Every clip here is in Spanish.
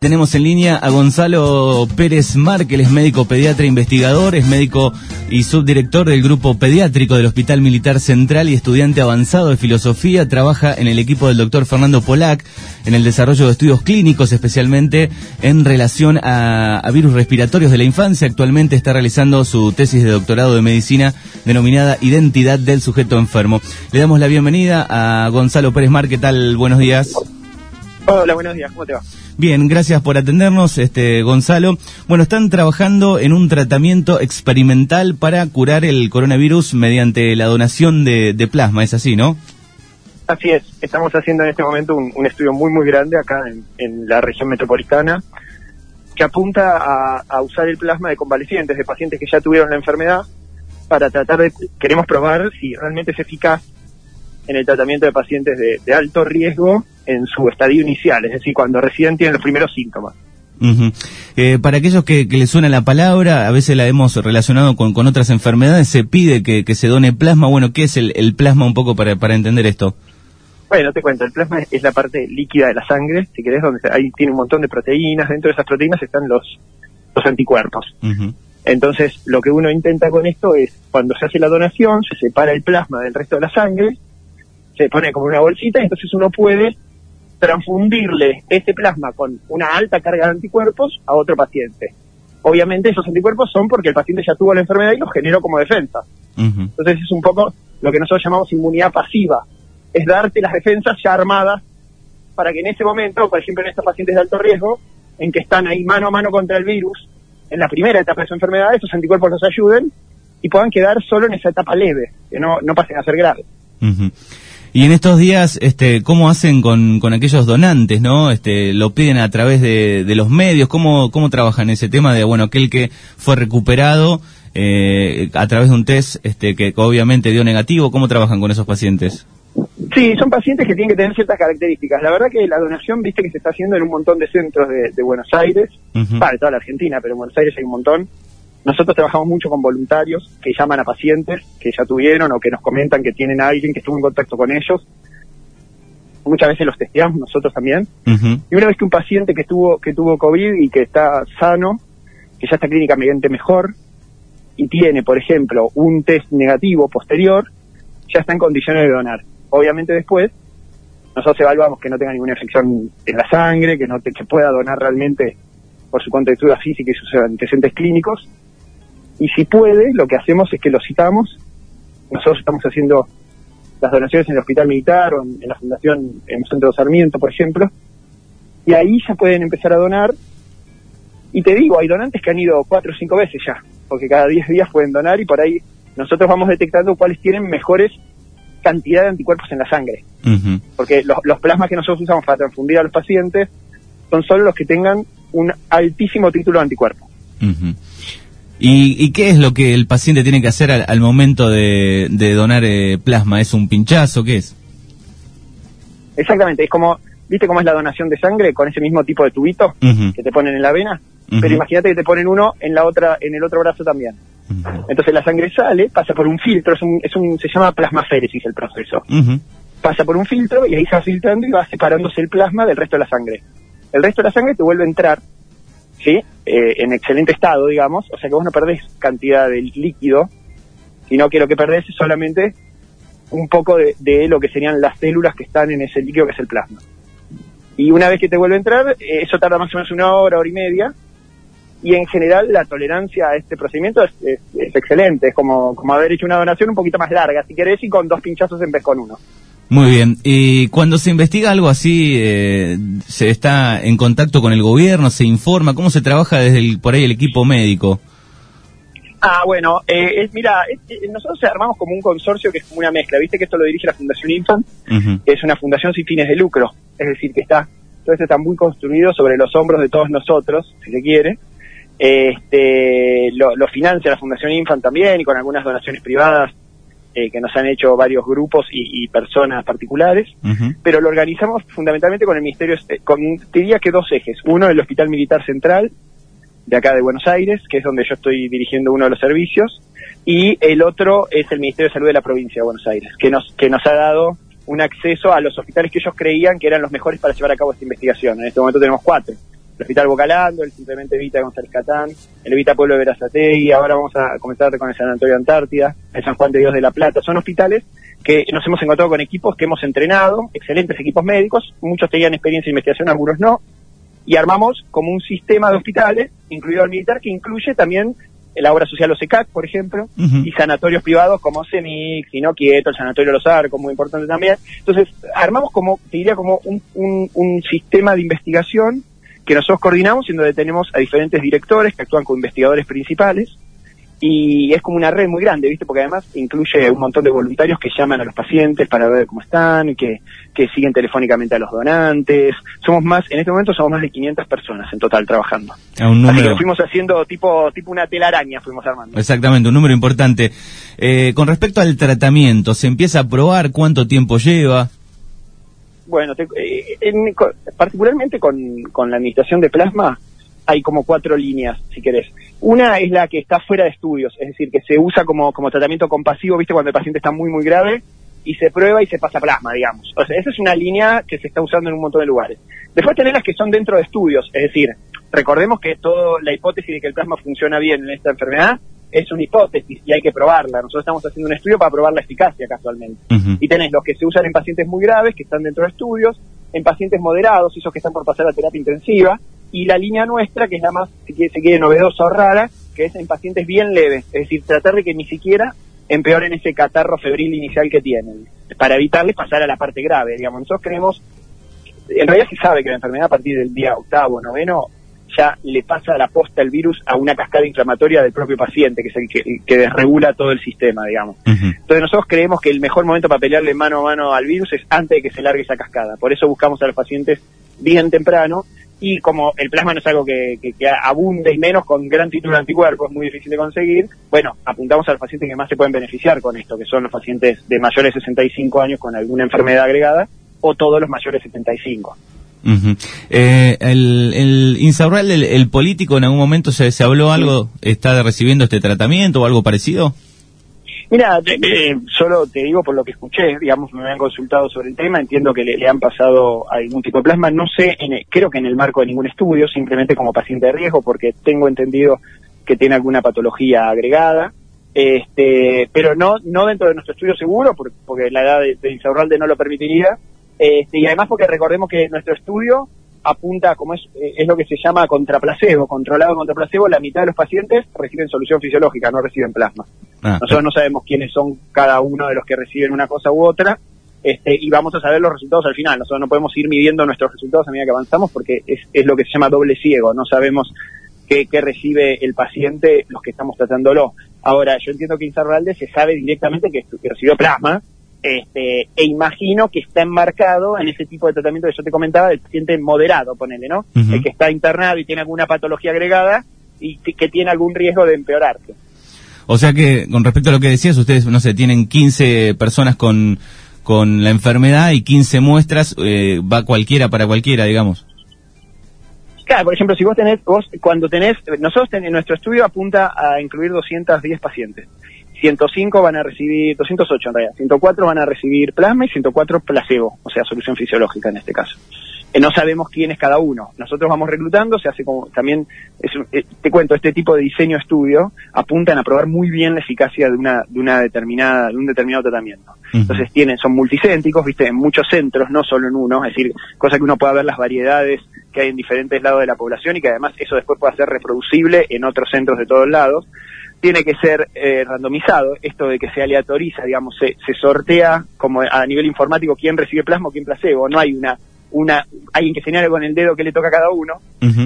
Tenemos en línea a Gonzalo Pérez Marque, es médico pediatra investigador, es médico y subdirector del grupo pediátrico del Hospital Militar Central y estudiante avanzado de filosofía. Trabaja en el equipo del doctor Fernando Polac en el desarrollo de estudios clínicos, especialmente en relación a, virus respiratorios de la infancia. Actualmente está realizando su tesis de doctorado de medicina denominada Identidad del sujeto enfermo. Le damos la bienvenida a Gonzalo Pérez Marque. ¿Qué tal? Buenos días. Hola, buenos días. ¿Cómo te va? Bien, gracias por atendernos, este Gonzalo. Bueno, están trabajando en un tratamiento experimental para curar el coronavirus mediante la donación de, plasma, ¿es así, no? Así es. Estamos haciendo en este momento un, estudio muy, muy grande acá en, la región metropolitana que apunta a, usar el plasma de convalecientes, de pacientes que ya tuvieron la enfermedad, para tratar de, queremos probar si realmente es eficaz en el tratamiento de pacientes de alto riesgo en su estadio inicial, es decir, cuando recién tienen los primeros síntomas. Eh, para aquellos que, les suena la palabra, a veces la hemos relacionado con, otras enfermedades, se pide que, se done plasma. Bueno, ¿qué es el, plasma un poco para, para entender esto? Bueno, te cuento, el plasma es la parte líquida de la sangre, si querés, donde ahí tiene un montón de proteínas, dentro de esas proteínas están los, los anticuerpos. Entonces, lo que uno intenta con esto es, cuando se hace la donación, se separa el plasma del resto de la sangre, se pone como una bolsita, y entonces uno puede transfundirle ese plasma con una alta carga de anticuerpos a otro paciente. Obviamente esos anticuerpos son porque el paciente ya tuvo la enfermedad y los generó como defensa. Entonces es un poco lo que nosotros llamamos inmunidad pasiva, es darte las defensas ya armadas para que en ese momento, por ejemplo en estos pacientes de alto riesgo, en que están ahí mano a mano contra el virus, en la primera etapa de su enfermedad, esos anticuerpos los ayuden y puedan quedar solo en esa etapa leve, que no, no pasen a ser graves. Y en estos días, este, ¿cómo hacen con, con aquellos donantes, no? Este, ¿Lo piden a través de, de los medios? ¿Cómo, ¿Cómo trabajan ese tema de, bueno, aquel que fue recuperado eh, a través de un test este, que obviamente dio negativo? ¿Cómo trabajan con esos pacientes? Sí, son pacientes que tienen que tener ciertas características. La verdad que la donación, viste que se está haciendo en un montón de centros de, Buenos Aires, para toda la Argentina, pero en Buenos Aires hay un montón. Nosotros trabajamos mucho con voluntarios que llaman a pacientes que ya tuvieron o que nos comentan que tienen a alguien que estuvo en contacto con ellos. Muchas veces los testeamos nosotros también. Y una vez que un paciente que tuvo, que tuvo COVID y que está sano, que ya está clínicamente mejor, y tiene, por ejemplo, un test negativo posterior, ya está en condiciones de donar. Obviamente después, nosotros evaluamos que no tenga ninguna infección en la sangre, que no que pueda donar realmente por su contextura física y sus antecedentes clínicos, y si puede, lo que hacemos es que lo citamos. Nosotros estamos haciendo las donaciones en el hospital militar o en, la fundación, en el centro de Sarmiento, por ejemplo. Y ahí ya pueden empezar a donar. Y te digo, hay donantes que han ido cuatro o cinco veces ya, porque cada diez días pueden donar y por ahí nosotros vamos detectando cuáles tienen mejores cantidad de anticuerpos en la sangre. Porque los, los, plasmas que nosotros usamos para transfundir a los pacientes son solo los que tengan un altísimo título de anticuerpo. ¿Y, qué es lo que el paciente tiene que hacer al, momento de, donar eh, plasma? ¿Es un pinchazo? ¿Qué es? Exactamente, es como, ¿viste cómo es la donación de sangre con ese mismo tipo de tubito que te ponen en la vena? Pero imagínate que te ponen uno en la otra, en el otro brazo también. Entonces la sangre sale, pasa por un filtro, es un, es un, se llama plasmaféresis el proceso. Pasa por un filtro y ahí se va filtrando y va separándose el plasma del resto de la sangre. El resto de la sangre te vuelve a entrar ¿sí? Eh, en excelente estado, digamos, o sea que vos no perdés cantidad de líquido, sino que lo que perdés es solamente un poco de, lo que serían las células que están en ese líquido que es el plasma. Y una vez que te vuelve a entrar, eh, eso tarda más o menos una hora, hora y media, y en general la tolerancia a este procedimiento es, excelente, es como, como haber hecho una donación un poquito más larga, si querés, y con dos pinchazos en vez con uno. Muy bien. Y cuando se investiga algo así, eh, se está en contacto con el gobierno, se informa, ¿cómo se trabaja desde el, por ahí el equipo médico? Ah, bueno, eh, mira, nosotros armamos como un consorcio que es como una mezcla. Viste que esto lo dirige la Fundación Infant, es una fundación sin fines de lucro, es decir, que está, todo esto está muy construido sobre los hombros de todos nosotros, si se quiere. Este, lo, lo financia la Fundación Infant también y con algunas donaciones privadas eh, que nos han hecho varios grupos y, personas particulares, pero lo organizamos fundamentalmente con el Ministerio, este, con, diría que dos ejes. Uno, el Hospital Militar Central, de acá de Buenos Aires, que es donde yo estoy dirigiendo uno de los servicios, y el otro es el Ministerio de Salud de la provincia de Buenos Aires, que nos, que nos ha dado un acceso a los hospitales que ellos creían que eran los mejores para llevar a cabo esta investigación. En este momento tenemos cuatro. El Hospital Bocalando, el Simplemente Evita González Catán, el Evita Pueblo de Verazategui, ahora vamos a comenzar con el San Antonio Antártida, el San Juan de Dios de la Plata. Son hospitales que nos hemos encontrado con equipos que hemos entrenado, excelentes equipos médicos, muchos tenían experiencia en investigación, algunos no, y armamos como un sistema de hospitales, incluido el militar, que incluye también la obra social OSECAC, por ejemplo, y sanatorios privados como CEMIC, Sino Quieto, el Sanatorio Los Arcos, muy importante también. Entonces, armamos como, te diría, como un, un, un sistema de investigación que nosotros coordinamos y donde tenemos a diferentes directores que actúan como investigadores principales y es como una red muy grande, ¿viste? Porque además incluye un montón de voluntarios que llaman a los pacientes para ver cómo están, que, que siguen telefónicamente a los donantes. Somos más, en este momento somos más de 500 personas en total trabajando. un número... Así que fuimos haciendo tipo, tipo una telaraña, fuimos armando. Exactamente, un número importante. Eh, con respecto al tratamiento, ¿se empieza a probar cuánto tiempo lleva? Bueno, eh, particularmente con, con la administración de plasma, hay como cuatro líneas, si querés. Una es la que está fuera de estudios, es decir, que se usa como, como tratamiento compasivo, ¿viste? Cuando el paciente está muy, muy grave y se prueba y se pasa plasma, digamos. O sea, esa es una línea que se está usando en un montón de lugares. Después tenés las que son dentro de estudios, es decir, recordemos que toda la hipótesis de que el plasma funciona bien en esta enfermedad es una hipótesis y hay que probarla. Nosotros estamos haciendo un estudio para probar la eficacia casualmente. Y tenés los que se usan en pacientes muy graves, que están dentro de estudios, en pacientes moderados, esos que están por pasar a terapia intensiva, y la línea nuestra, que es la más, si quiere, se quiere, novedosa o rara, que es en pacientes bien leves, es decir, tratar de que ni siquiera empeoren ese catarro febril inicial que tienen, para evitarles pasar a la parte grave, digamos. Nosotros creemos, en realidad se sabe que la enfermedad a partir del día octavo, noveno, ya le pasa la posta el virus a una cascada inflamatoria del propio paciente, que es el que, que desregula todo el sistema, digamos. Entonces nosotros creemos que el mejor momento para pelearle mano a mano al virus es antes de que se largue esa cascada. Por eso buscamos a los pacientes bien temprano y como el plasma no es algo que, que, abunde y menos con gran título de anticuerpos, es muy difícil de conseguir, bueno, apuntamos a los pacientes que más se pueden beneficiar con esto, que son los pacientes de mayores de 65 años con alguna enfermedad agregada o todos los mayores de 75. Eh, el, el Insaurral, el, político, en algún momento se, se habló algo, está recibiendo este tratamiento o algo parecido? Mira, eh, solo te digo por lo que escuché, digamos, me han consultado sobre el tema, entiendo que le, han pasado algún tipo de plasma, no sé, creo que en el marco de ningún estudio, simplemente como paciente de riesgo, porque tengo entendido que tiene alguna patología agregada, este, pero no no dentro de nuestro estudio seguro, porque, la edad de, de no lo permitiría, este, y además porque recordemos que nuestro estudio apunta, como es, eh, es lo que se llama contraplacebo, controlado contra placebo, la mitad de los pacientes reciben solución fisiológica, no reciben plasma. Ah, Nosotros no sabemos quiénes son cada uno de los que reciben una cosa u otra, este, y vamos a saber los resultados al final. Nosotros no podemos ir midiendo nuestros resultados a medida que avanzamos porque es, es lo que se llama doble ciego, no sabemos qué, qué recibe el paciente los que estamos tratándolo. Ahora, yo entiendo que Insaurralde se sabe directamente que, que recibió plasma, este, e imagino que está enmarcado en ese tipo de tratamiento que yo te comentaba del paciente moderado, ponele, ¿no? El que está internado y tiene alguna patología agregada y que, tiene algún riesgo de empeorarse. O sea que, con respecto a lo que decías, ustedes, no sé, tienen 15 personas con, con la enfermedad y 15 muestras, eh, va cualquiera para cualquiera, digamos. Claro, por ejemplo, si vos tenés, vos cuando tenés, nosotros en nuestro estudio apunta a incluir 210 pacientes. 105 van a recibir, 208 en realidad, 104 van a recibir plasma y 104 placebo, o sea, solución fisiológica en este caso. Eh, no sabemos quién es cada uno. Nosotros vamos reclutando, se hace como también, eh, te cuento, este tipo de diseño estudio apuntan a probar muy bien la eficacia de una, de una determinada, de un determinado tratamiento. Entonces tienen, son multicéntricos, viste, en muchos centros, no solo en uno, es decir, cosa que uno pueda ver las variedades que hay en diferentes lados de la población y que además eso después pueda ser reproducible en otros centros de todos lados tiene que ser eh, randomizado, esto de que se aleatoriza, digamos, se, se, sortea como a nivel informático quién recibe plasma o quién placebo, no hay una una alguien que señale con el dedo que le toca a cada uno,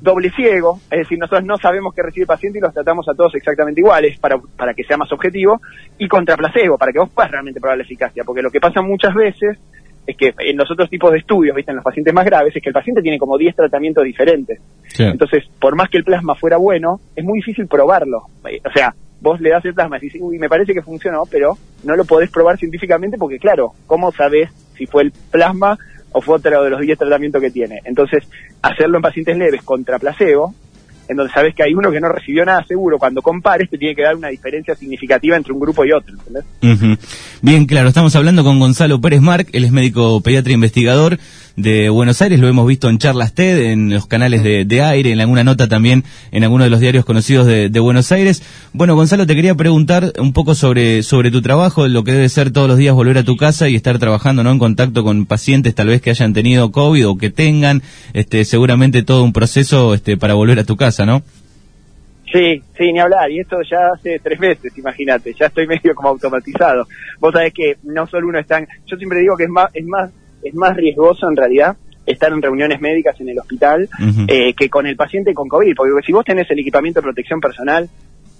doble ciego, es decir, nosotros no sabemos qué recibe el paciente y los tratamos a todos exactamente iguales para, para que sea más objetivo, y contra placebo, para que vos puedas realmente probar la eficacia, porque lo que pasa muchas veces es que en los otros tipos de estudios, ¿viste? en los pacientes más graves, es que el paciente tiene como 10 tratamientos diferentes. Entonces, por más que el plasma fuera bueno, es muy difícil probarlo. O sea, vos le das el plasma y dices, uy, me parece que funcionó, pero no lo podés probar científicamente porque, claro, ¿cómo sabés si fue el plasma o fue otro de los 10 tratamientos que tiene? Entonces, hacerlo en pacientes leves contra placebo, en donde sabes que hay uno que no recibió nada seguro, cuando compares te tiene que dar una diferencia significativa entre un grupo y otro. Bien, claro, estamos hablando con Gonzalo Pérez Marc, él es médico pediatra investigador de Buenos Aires, lo hemos visto en charlas TED, en los canales de, aire, en alguna nota también en alguno de los diarios conocidos de, Buenos Aires. Bueno, Gonzalo, te quería preguntar un poco sobre, sobre tu trabajo, lo que debe ser todos los días volver a tu casa y estar trabajando ¿no? en contacto con pacientes tal vez que hayan tenido COVID o que tengan, este, seguramente todo un proceso este, para volver a tu casa, ¿no? Sí, sí, ni hablar. Y esto ya hace tres meses, imagínate. Ya estoy medio como automatizado. Vos sabés que no solo uno está... Yo siempre digo que es más, es más, es más riesgoso en realidad estar en reuniones médicas en el hospital eh, que con el paciente con COVID. Porque si vos tenés el equipamiento de protección personal,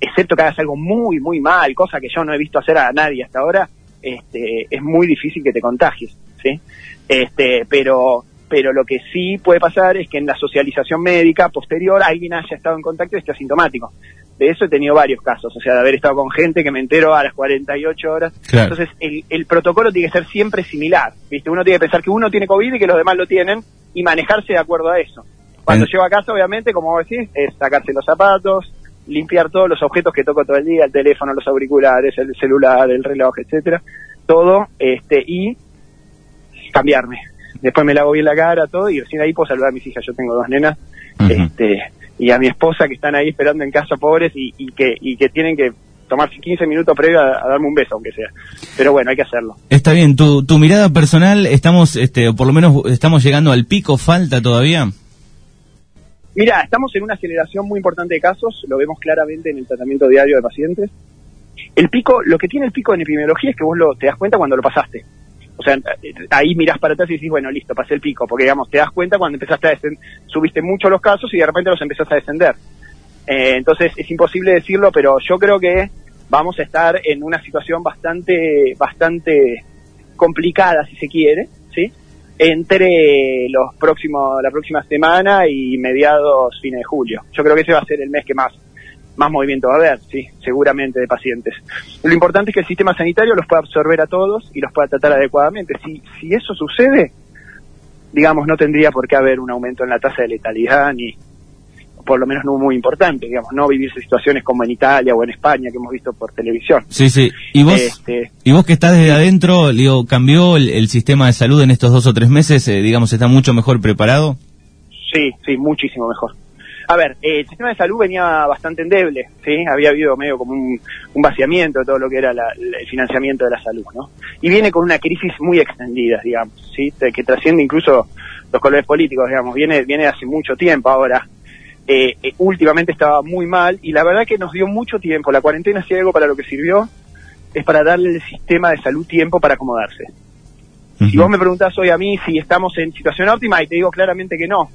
excepto que hagas algo muy, muy mal, cosa que yo no he visto hacer a nadie hasta ahora, este, es muy difícil que te contagies, ¿sí? Este, pero pero lo que sí puede pasar es que en la socialización médica posterior alguien haya estado en contacto y esté asintomático. De eso he tenido varios casos, o sea, de haber estado con gente que me entero a las 48 horas. Entonces, el, protocolo tiene que ser siempre similar, ¿viste? Uno tiene que pensar que uno tiene COVID y que los demás lo tienen y manejarse de acuerdo a eso. Cuando llego a casa, obviamente, como vos decís, es sacarse los zapatos, limpiar todos los objetos que toco todo el día, el teléfono, los auriculares, el celular, el reloj, etcétera, todo, este, y cambiarme después me lavo bien la cara, todo, y recién ahí puedo saludar a mis hijas. Yo tengo dos nenas, este, y a mi esposa que están ahí esperando en casa pobres y, que, y que tienen que tomarse 15 minutos previo a, darme un beso, aunque sea. Pero bueno, hay que hacerlo. Está bien, tu, tu mirada personal, estamos, este, por lo menos estamos llegando al pico, ¿falta todavía? Mira, estamos en una aceleración muy importante de casos, lo vemos claramente en el tratamiento diario de pacientes. El pico, lo que tiene el pico en epidemiología es que vos lo, te das cuenta cuando lo pasaste. O sea, ahí miras para atrás y dices, bueno, listo, pasé el pico, porque digamos, te das cuenta cuando empezaste a subiste mucho los casos y de repente los empezás a descender. Eh, entonces es imposible decirlo, pero yo creo que vamos a estar en una situación bastante, bastante complicada, si se quiere, ¿sí? Entre los próximos, la próxima semana y mediados, fines de julio. Yo creo que ese va a ser el mes que más más movimiento va a haber, sí, seguramente de pacientes. Lo importante es que el sistema sanitario los pueda absorber a todos y los pueda tratar adecuadamente. Si, si eso sucede, digamos, no tendría por qué haber un aumento en la tasa de letalidad ni, por lo menos no muy importante, digamos, no vivirse situaciones como en Italia o en España que hemos visto por televisión. Sí, sí. ¿Y vos, este, ¿y vos que estás desde adentro, digo, cambió el, sistema de salud en estos dos o tres meses? Eh, digamos, ¿está mucho mejor preparado? Sí, sí, muchísimo mejor. A ver, el sistema de salud venía bastante endeble, ¿sí? Había habido medio como un, vaciamiento de todo lo que era el financiamiento de la salud, ¿no? Y viene con una crisis muy extendida, digamos, ¿sí? Que trasciende incluso los colores políticos, digamos, viene, viene hace mucho tiempo ahora. Eh, eh, últimamente estaba muy mal y la verdad que nos dio mucho tiempo. La cuarentena, si algo para lo que sirvió, es para darle al sistema de salud tiempo para acomodarse. Si vos me preguntás hoy a mí si estamos en situación óptima, y te digo claramente que no,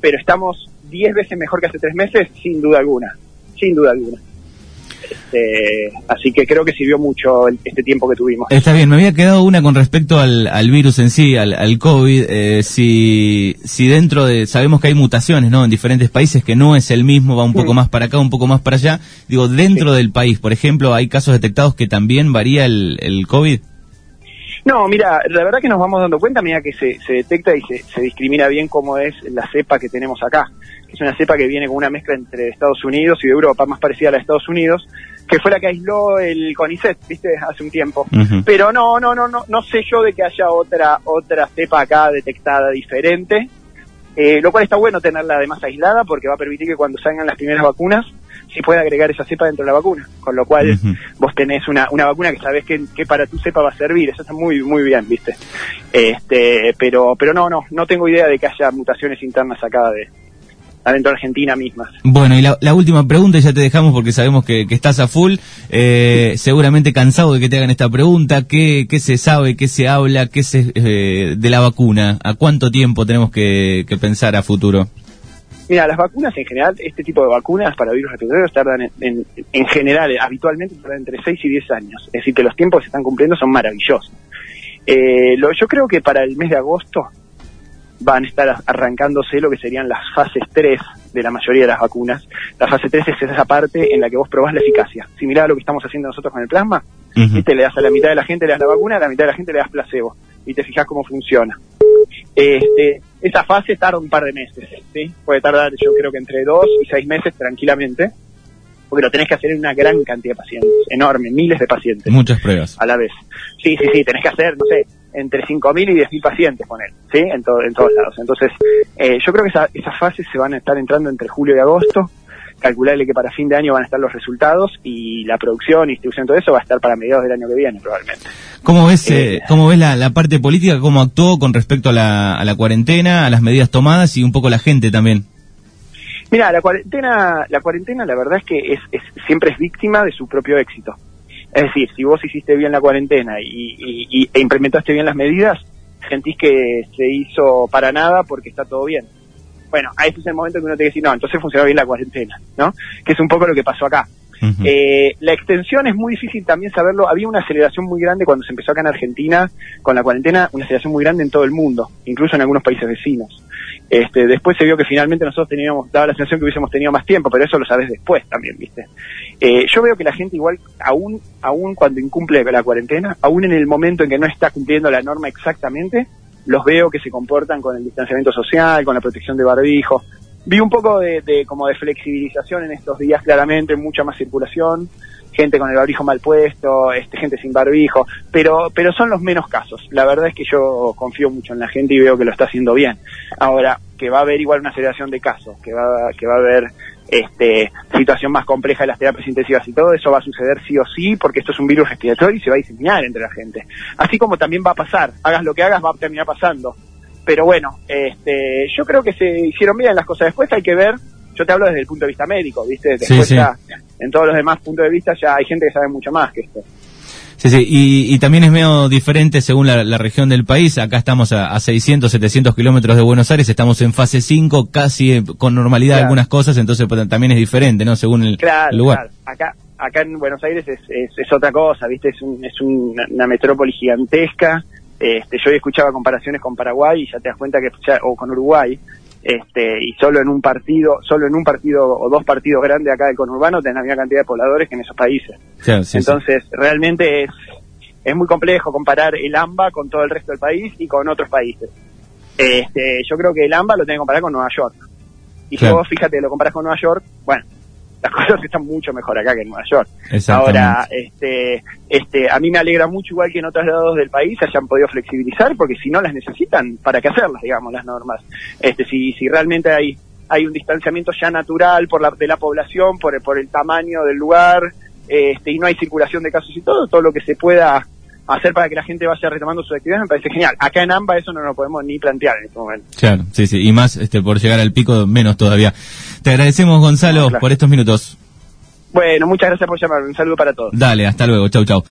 pero estamos 10 veces mejor que hace tres meses, sin duda alguna, sin duda alguna. Este, así que creo que sirvió mucho este tiempo que tuvimos. Está bien, me había quedado una con respecto al, virus en sí, al, COVID. Eh, si, si dentro de, sabemos que hay mutaciones, ¿no? En diferentes países que no es el mismo, va un poco más para acá, un poco más para allá. Digo, dentro del país, por ejemplo, hay casos detectados que también varía el, el COVID. No, mira, la verdad que nos vamos dando cuenta, mira que se, se detecta y se, se, discrimina bien cómo es la cepa que tenemos acá. Es una cepa que viene con una mezcla entre Estados Unidos y Europa, más parecida a la de Estados Unidos, que fue la que aisló el CONICET, viste, hace un tiempo. Pero no, no, no, no, no sé yo de que haya otra otra cepa acá detectada diferente. Eh, lo cual está bueno tenerla además aislada porque va a permitir que cuando salgan las primeras vacunas si puede agregar esa cepa dentro de la vacuna, con lo cual vos tenés una, una vacuna que sabés que, que, para tu cepa va a servir, eso está muy muy bien, ¿viste? Este, pero pero no, no, no tengo idea de que haya mutaciones internas acá de adentro de Argentina mismas. Bueno, y la, última pregunta, ya te dejamos porque sabemos que, estás a full, eh, seguramente cansado de que te hagan esta pregunta, ¿qué, qué se sabe, qué se habla, qué se, eh, de la vacuna? ¿A cuánto tiempo tenemos que, que pensar a futuro? Mira, las vacunas en general, este tipo de vacunas para virus respiratorios tardan en, en, general, habitualmente tardan entre 6 y 10 años. Es decir, que los tiempos que se están cumpliendo son maravillosos. Eh, lo, yo creo que para el mes de agosto van a estar arrancándose lo que serían las fases 3 de la mayoría de las vacunas. La fase 3 es esa parte en la que vos probás la eficacia. Similar a lo que estamos haciendo nosotros con el plasma, y te le das a la mitad de la gente le das la vacuna, a la mitad de la gente le das placebo y te fijas cómo funciona. Este, esa fase tarda un par de meses, ¿sí? Puede tardar yo creo que entre dos y seis meses tranquilamente. Porque lo tenés que hacer en una gran cantidad de pacientes, enorme, miles de pacientes. Muchas pruebas. A la vez. Sí, sí, sí, tenés que hacer, no sé, entre 5.000 y 10.000 pacientes, poner, ¿sí? En, todo, en todos lados. Entonces, eh, yo creo que esa, esas fases se van a estar entrando entre julio y agosto, calcularle que para fin de año van a estar los resultados y la producción distribución todo eso va a estar para mediados del año que viene probablemente. ¿Cómo ves, eh, eh, cómo ves la, la, parte política, cómo actuó con respecto a la, a la cuarentena, a las medidas tomadas y un poco la gente también? Mira, la cuarentena, la cuarentena la verdad es que es, es, siempre es víctima de su propio éxito. Es decir, si vos hiciste bien la cuarentena y, y, y, e implementaste bien las medidas, sentís que se hizo para nada porque está todo bien. Bueno, a ese es el momento que uno tiene que decir, no, entonces funcionó bien la cuarentena, ¿no? Que es un poco lo que pasó acá. Uh -huh. eh, la extensión es muy difícil también saberlo. Había una aceleración muy grande cuando se empezó acá en Argentina con la cuarentena, una aceleración muy grande en todo el mundo, incluso en algunos países vecinos. Este, después se vio que finalmente nosotros teníamos, daba la sensación que hubiésemos tenido más tiempo, pero eso lo sabes después también, ¿viste? Eh, yo veo que la gente igual, aún, aún cuando incumple la cuarentena, aún en el momento en que no está cumpliendo la norma exactamente, los veo que se comportan con el distanciamiento social, con la protección de barbijo. Vi un poco de, de como de flexibilización en estos días, claramente, mucha más circulación, gente con el barbijo mal puesto, este, gente sin barbijo, pero, pero son los menos casos. La verdad es que yo confío mucho en la gente y veo que lo está haciendo bien. Ahora, que va a haber igual una aceleración de casos, que va, que va a haber este, situación más compleja de las terapias intensivas y todo eso va a suceder sí o sí, porque esto es un virus respiratorio y se va a diseminar entre la gente. Así como también va a pasar, hagas lo que hagas, va a terminar pasando. Pero bueno, este, yo creo que se hicieron bien las cosas. Después hay que ver, yo te hablo desde el punto de vista médico, ¿viste? Después sí, sí. ya, en todos los demás puntos de vista ya hay gente que sabe mucho más que esto. Sí, sí, y, y, también es medio diferente según la, la región del país. Acá estamos a, a 600, 700 kilómetros de Buenos Aires, estamos en fase 5, casi eh, con normalidad claro. algunas cosas, entonces pues, también es diferente, ¿no? Según el, claro, el lugar. Claro. Acá, acá en Buenos Aires es, es, es otra cosa, ¿viste? Es, un, es un, una metrópoli gigantesca. Este, yo escuchaba comparaciones con Paraguay y ya te das cuenta que, ya, o con Uruguay, este, y solo en un partido, solo en un partido o dos partidos grandes acá del conurbano tenés la misma cantidad de pobladores que en esos países. Sí, sí, Entonces, realmente es, es muy complejo comparar el AMBA con todo el resto del país y con otros países. Este, yo creo que el AMBA lo tiene que comparar con Nueva York. Y si vos, fíjate, lo comparas con Nueva York, bueno, las cosas están mucho mejor acá que en Nueva York. Ahora, este, este, a mí me alegra mucho, igual que en otros lados del país, hayan podido flexibilizar, porque si no las necesitan, ¿para qué hacerlas, digamos, las normas? Este, si, si realmente hay, hay un distanciamiento ya natural por la, de la población, por, por el tamaño del lugar, este, y no hay circulación de casos y todo, todo lo que se pueda hacer para que la gente vaya retomando sus actividades me parece genial. Acá en AMBA eso no lo podemos ni plantear en este momento. Claro, sí, sí, y más este, por llegar al pico, menos todavía. Te agradecemos, Gonzalo, no, claro. por estos minutos. Bueno, muchas gracias por llamarme. Un saludo para todos. Dale, hasta luego. Chau, chau.